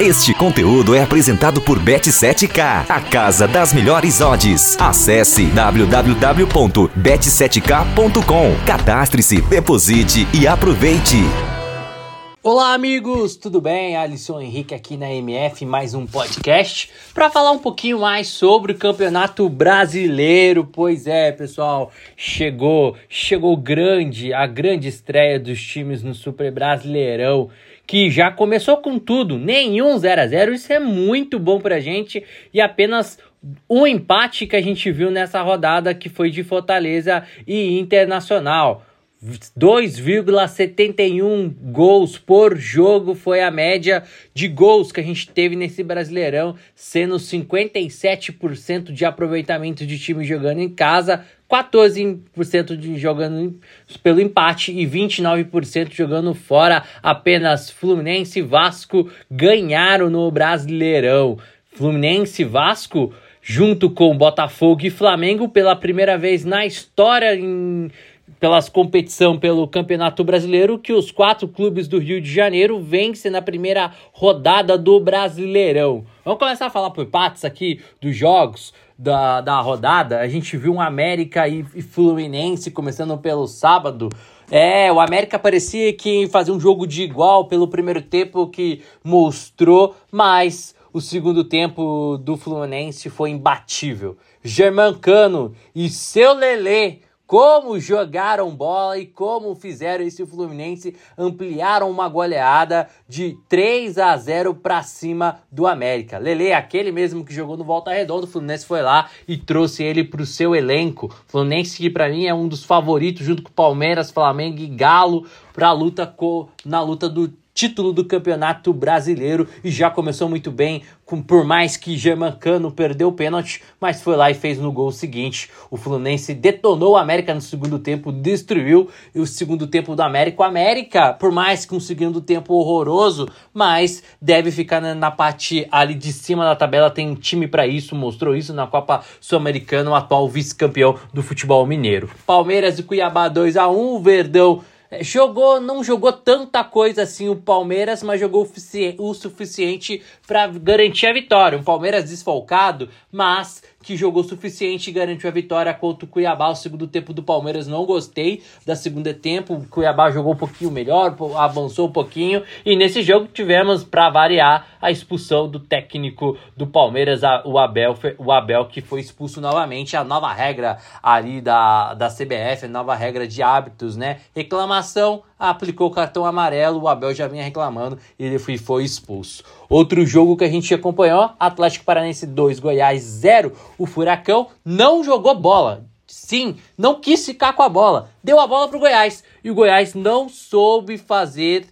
Este conteúdo é apresentado por Bet7k, a casa das melhores odds. Acesse www.bet7k.com. Cadastre-se, deposite e aproveite. Olá, amigos, tudo bem? Alisson Henrique aqui na MF, mais um podcast para falar um pouquinho mais sobre o Campeonato Brasileiro. Pois é, pessoal, chegou, chegou grande, a grande estreia dos times no Super Brasileirão que já começou com tudo, nenhum 0 a 0 isso é muito bom pra gente. E apenas um empate que a gente viu nessa rodada que foi de Fortaleza e Internacional. 2,71 gols por jogo foi a média de gols que a gente teve nesse Brasileirão, sendo 57% de aproveitamento de time jogando em casa, 14% de jogando pelo empate e 29% jogando fora. Apenas Fluminense e Vasco ganharam no Brasileirão. Fluminense e Vasco, junto com Botafogo e Flamengo, pela primeira vez na história em pelas competição pelo Campeonato Brasileiro que os quatro clubes do Rio de Janeiro vencem na primeira rodada do Brasileirão. Vamos começar a falar por partes aqui dos jogos da, da rodada. A gente viu um América e, e Fluminense começando pelo sábado. É, o América parecia que fazia um jogo de igual pelo primeiro tempo que mostrou, mas o segundo tempo do Fluminense foi imbatível. Germancano e seu Lelê como jogaram bola e como fizeram esse Fluminense ampliaram uma goleada de 3 a 0 para cima do América. Lele, aquele mesmo que jogou no Volta Redonda, o Fluminense foi lá e trouxe ele para o seu elenco. Fluminense que para mim é um dos favoritos junto com Palmeiras, Flamengo e Galo para luta na luta do título do Campeonato Brasileiro e já começou muito bem, com, por mais que Germancano perdeu o pênalti, mas foi lá e fez no gol seguinte. O Fluminense detonou o América no segundo tempo, destruiu o segundo tempo do América. O América, por mais que um segundo tempo horroroso, mas deve ficar na, na parte ali de cima da tabela, tem time para isso, mostrou isso na Copa Sul-Americana, o atual vice-campeão do futebol mineiro. Palmeiras e Cuiabá 2 a 1 o Verdão jogou, não jogou tanta coisa assim o Palmeiras, mas jogou o suficiente para garantir a vitória. Um Palmeiras desfalcado, mas que jogou o suficiente e garantiu a vitória contra o Cuiabá. O segundo tempo do Palmeiras não gostei da segunda tempo. O Cuiabá jogou um pouquinho melhor, avançou um pouquinho. E nesse jogo tivemos, para variar, a expulsão do técnico do Palmeiras, o Abel, o Abel que foi expulso novamente. A nova regra ali da, da CBF, a nova regra de hábitos, né? Reclamação, aplicou o cartão amarelo, o Abel já vinha reclamando e ele foi, foi expulso. Outro jogo que a gente acompanhou, Atlético Paranense 2, Goiás 0. O Furacão não jogou bola. Sim, não quis ficar com a bola. Deu a bola pro Goiás. E o Goiás não soube fazer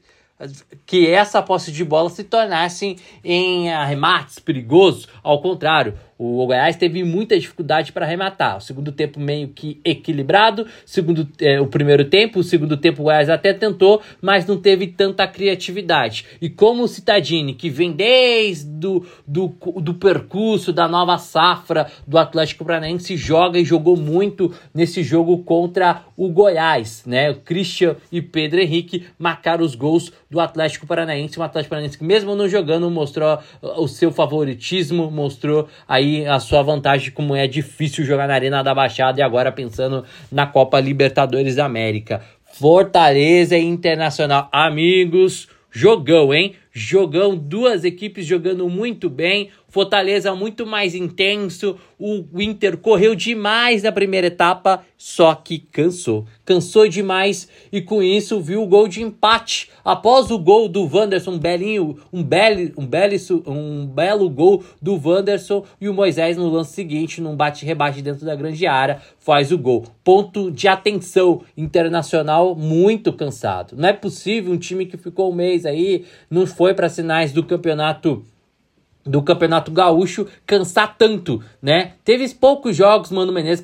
que essa posse de bola se tornasse em arremates perigosos. Ao contrário, o Goiás teve muita dificuldade para arrematar. O segundo tempo meio que equilibrado. Segundo, é, o primeiro tempo, o segundo tempo o Goiás até tentou, mas não teve tanta criatividade. E como o Citadini, que vem desde do, do, do percurso da nova safra do Atlético Paranaense, joga e jogou muito nesse jogo contra o Goiás, né? O Christian e Pedro Henrique marcaram os gols do Atlético Paranaense. O Atlético Paranaense que mesmo não jogando mostrou o seu favoritismo, mostrou aí a sua vantagem, como é difícil jogar na Arena da Baixada e agora pensando na Copa Libertadores da América. Fortaleza Internacional, amigos, jogão, hein? Jogão, duas equipes jogando muito bem. Fortaleza muito mais intenso. O Inter correu demais na primeira etapa, só que cansou. Cansou demais e com isso viu o gol de empate. Após o gol do Wanderson, um belinho, um belo, um belo, um belo gol do Wanderson e o Moisés no lance seguinte, num bate-rebate dentro da grande área, faz o gol. Ponto de atenção internacional muito cansado. Não é possível um time que ficou um mês aí, não foi para sinais do campeonato do Campeonato Gaúcho cansar tanto, né? Teve poucos jogos, Mano Menezes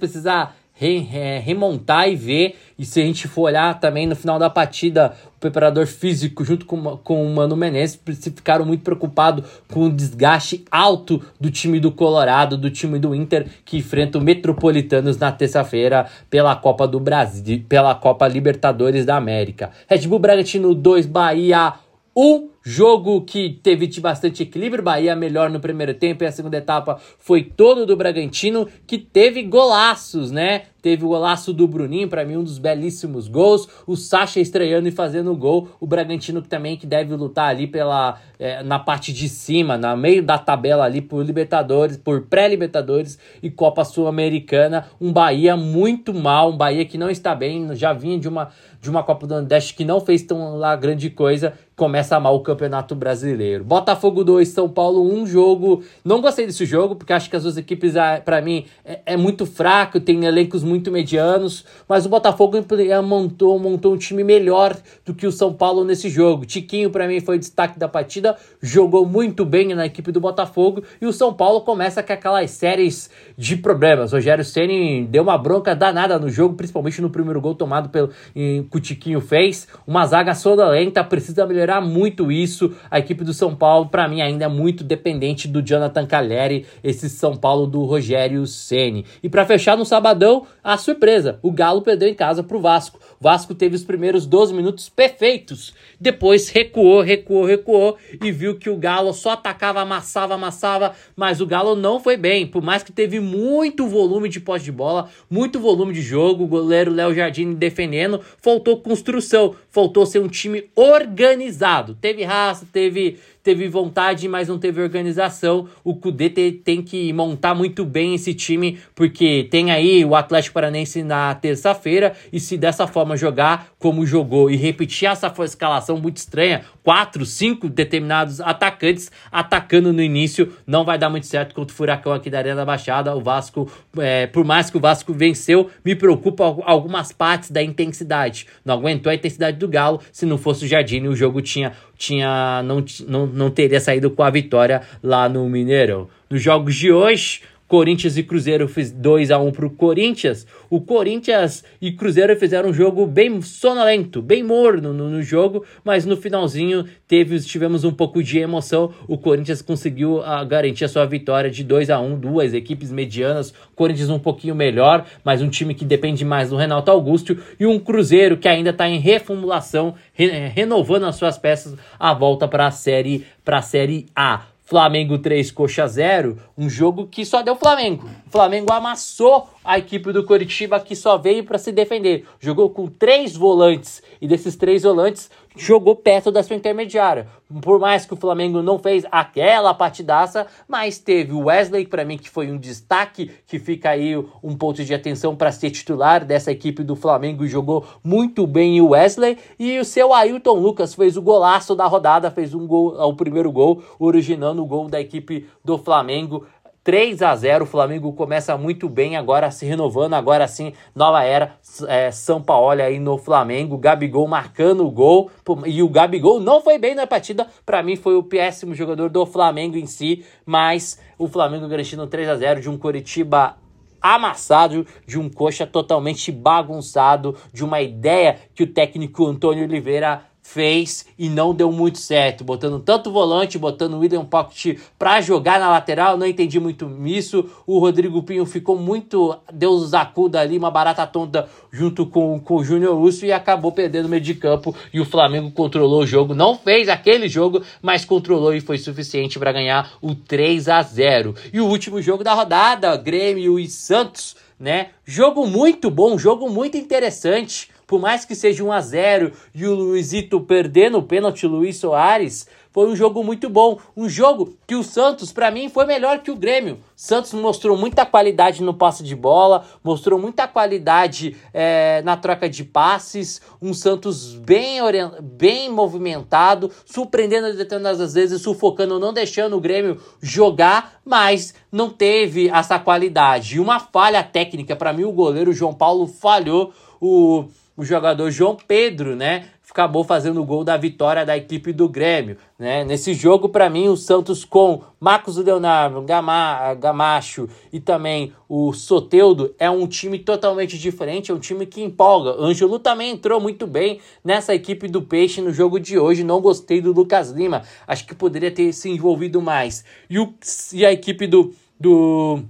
re, remontar e ver. E se a gente for olhar também no final da partida, o preparador físico junto com, com o Mano Menezes ficaram muito preocupados com o desgaste alto do time do Colorado, do time do Inter, que enfrenta o Metropolitanos na terça-feira pela Copa do Brasil, pela Copa Libertadores da América. Red Bull Bragantino 2, Bahia 1. Jogo que teve bastante equilíbrio, Bahia melhor no primeiro tempo e a segunda etapa foi todo do Bragantino, que teve golaços, né? Teve o golaço do Bruninho, para mim um dos belíssimos gols. O Sacha estreando e fazendo gol. O Bragantino também que deve lutar ali pela é, na parte de cima, na meio da tabela ali por Libertadores, por pré-Libertadores e Copa Sul-Americana. Um Bahia muito mal, um Bahia que não está bem, já vinha de uma de uma Copa do Nordeste que não fez tão lá grande coisa, começa mal o Campeonato Brasileiro. Botafogo 2, São Paulo 1, um jogo. Não gostei desse jogo, porque acho que as duas equipes, ah, para mim, é, é, muito fraco, tem elencos muito medianos, mas o Botafogo montou, montou um time melhor do que o São Paulo nesse jogo. Tiquinho, para mim, foi o destaque da partida, jogou muito bem na equipe do Botafogo, e o São Paulo começa com aquelas séries de problemas. Rogério Ceni deu uma bronca danada no jogo, principalmente no primeiro gol tomado pelo, em, que o Tiquinho fez. Uma zaga sonolenta, precisa melhorar muito isso. A equipe do São Paulo, para mim, ainda é muito dependente do Jonathan Cagliari, esse São Paulo do Rogério Ceni. E para fechar no sabadão, a surpresa: o Galo perdeu em casa pro Vasco. O Vasco teve os primeiros 12 minutos perfeitos. Depois recuou, recuou, recuou e viu que o Galo só atacava, amassava, amassava, mas o Galo não foi bem. Por mais que teve muito volume de posse de bola, muito volume de jogo, o goleiro Léo Jardim defendendo, faltou construção, faltou ser um time organizado. Teve raça, teve teve vontade, mas não teve organização. O Cudê te, tem que montar muito bem esse time, porque tem aí o Atlético Paranense na terça-feira, e se dessa forma jogar como jogou e repetir essa escalação muito estranha, quatro, cinco determinados atacantes atacando no início, não vai dar muito certo contra o Furacão aqui da Arena da Baixada. O Vasco, é, por mais que o Vasco venceu, me preocupa algumas partes da intensidade. Não aguentou a intensidade do Galo, se não fosse o Jardim, o jogo tinha tinha não, não, não teria saído com a vitória lá no Mineirão. Nos jogos de hoje, Corinthians e Cruzeiro fez 2 a 1 pro Corinthians. O Corinthians e Cruzeiro fizeram um jogo bem sonolento, bem morno no, no, jogo, mas no finalzinho teve, tivemos um pouco de emoção. O Corinthians conseguiu a, ah, garantir a sua vitória de 2 a 1 duas equipes medianas. Corinthians um pouquinho melhor, mas um time que depende mais do Renato Augusto. E um Cruzeiro que ainda está em reformulação, re, renovando as suas peças, a volta para a série, a série A. Flamengo 3, Coxa 0, um jogo que só deu Flamengo. O Flamengo amassou a equipe do Coritiba que só veio para se defender. Jogou com três volantes e desses três volantes jogou perto da sua intermediária. Por mais que o Flamengo não fez aquela partidaça, mas teve o Wesley, para mim, que foi um destaque, que fica aí um ponto de atenção para ser titular dessa equipe do Flamengo e jogou muito bem o Wesley. E o seu Ailton Lucas fez o golaço da rodada, fez um gol, o primeiro gol, originando o gol da equipe do Flamengo. 3 a 0 o Flamengo começa muito bem, agora se renovando, agora sim, nova era, é, São Paulo aí no Flamengo, Gabigol marcando o gol, e o Gabigol não foi bem na partida, para mim foi o péssimo jogador do Flamengo em si, mas o Flamengo garantindo 3 a 0 de um Coritiba amassado, de um coxa totalmente bagunçado, de uma ideia que o técnico Antônio Oliveira fez e não deu muito certo, botando tanto volante, botando o William Pocket para jogar na lateral, não entendi muito isso. O Rodrigo Pinho ficou muito Deus acuda ali, uma barata tonta junto com, com o Júnior Lúcio e acabou perdendo o meio de campo e o Flamengo controlou o jogo, não fez aquele jogo, mas controlou e foi suficiente para ganhar o 3 a 0. E o último jogo da rodada, Grêmio e Santos, né? Jogo muito bom, jogo muito interessante por mais que seja 1 a 0 e o Luizito perdendo o pênalti Luiz Soares, foi um jogo muito bom. Um jogo que o Santos, para mim, foi melhor que o Grêmio. Santos mostrou muita qualidade no passe de bola, mostrou muita qualidade é, na troca de passes. Um Santos bem, bem movimentado, surpreendendo determinadas vezes, sufocando, não deixando o Grêmio jogar, mas não teve essa qualidade. E uma falha técnica, para mim, o goleiro João Paulo falhou. O o jogador João Pedro, né? Acabou fazendo o gol da vitória da equipe do Grêmio, né? Nesse jogo, para mim, o Santos com Marcos Leonardo, Gama, Gamacho e também o Soteudo é um time totalmente diferente, é um time que empolga. Ângelo também entrou muito bem nessa equipe do Peixe no jogo de hoje. Não gostei do Lucas Lima, acho que poderia ter se envolvido mais. E, o, e a equipe do, do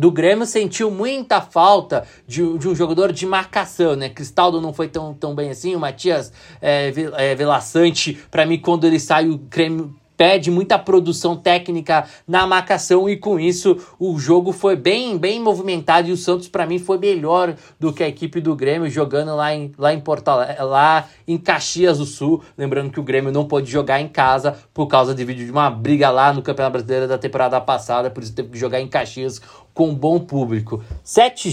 do Grêmio sentiu muita falta de, de, um jogador de marcação, né? Cristaldo não foi tão, tão bem assim, o Matias é, é, Velaçante, para mim, quando ele sai, o Grêmio pede muita produção técnica na marcação e com isso o jogo foi bem bem movimentado e o Santos para mim foi melhor do que a equipe do Grêmio jogando lá em lá em Porto lá em Caxias do Sul, lembrando que o Grêmio não pôde jogar em casa por causa de vídeo de uma briga lá no Campeonato Brasileiro da temporada passada, por isso teve que jogar em Caxias com um bom público. Sete,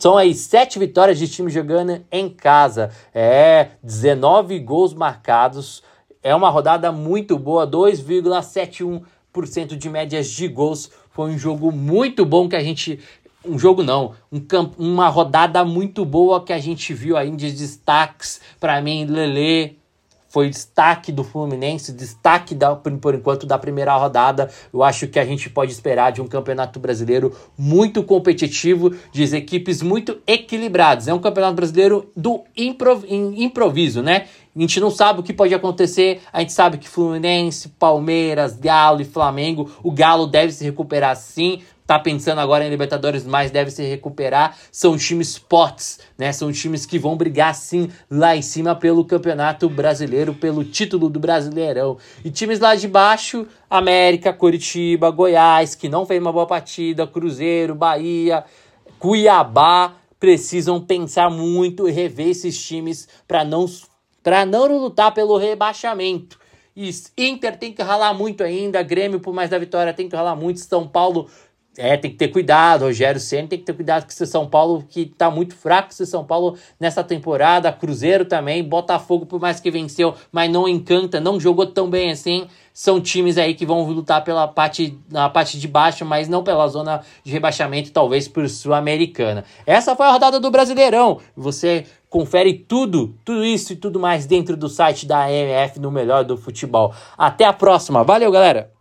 são aí sete vitórias de time jogando em casa. É, 19 gols marcados. É uma rodada muito boa, 2,71% de médias de gols. Foi um jogo muito bom que a gente. Um jogo não, um camp, uma rodada muito boa que a gente viu aí de destaques. Para mim, Lele, foi destaque do Fluminense, destaque da, por enquanto da primeira rodada. Eu acho que a gente pode esperar de um campeonato brasileiro muito competitivo, de equipes muito equilibradas. É um campeonato brasileiro do improviso, né? A gente não sabe o que pode acontecer. A gente sabe que Fluminense, Palmeiras, Galo e Flamengo, o Galo deve se recuperar sim tá pensando agora em Libertadores, mas deve se recuperar. São times fortes, né? São times que vão brigar sim lá em cima pelo Campeonato Brasileiro, pelo título do Brasileirão. E times lá de baixo, América, Curitiba, Goiás, que não fez uma boa partida, Cruzeiro, Bahia, Cuiabá, precisam pensar muito e rever esses times para não para não lutar pelo rebaixamento. Inter tem que ralar muito ainda, Grêmio, por mais da vitória, tem que ralar muito. São Paulo é, tem que ter cuidado. Rogério Senna tem que ter cuidado com esse São Paulo, que tá muito fraco esse São Paulo nessa temporada. Cruzeiro também, Botafogo, por mais que venceu, mas não encanta, não jogou tão bem assim. São times aí que vão lutar pela parte, na parte de baixo, mas não pela zona de rebaixamento, talvez por Sul-Americana. Essa foi a rodada do Brasileirão. Você confere tudo, tudo isso e tudo mais dentro do site da AMF no melhor do futebol. Até a próxima. Valeu, galera!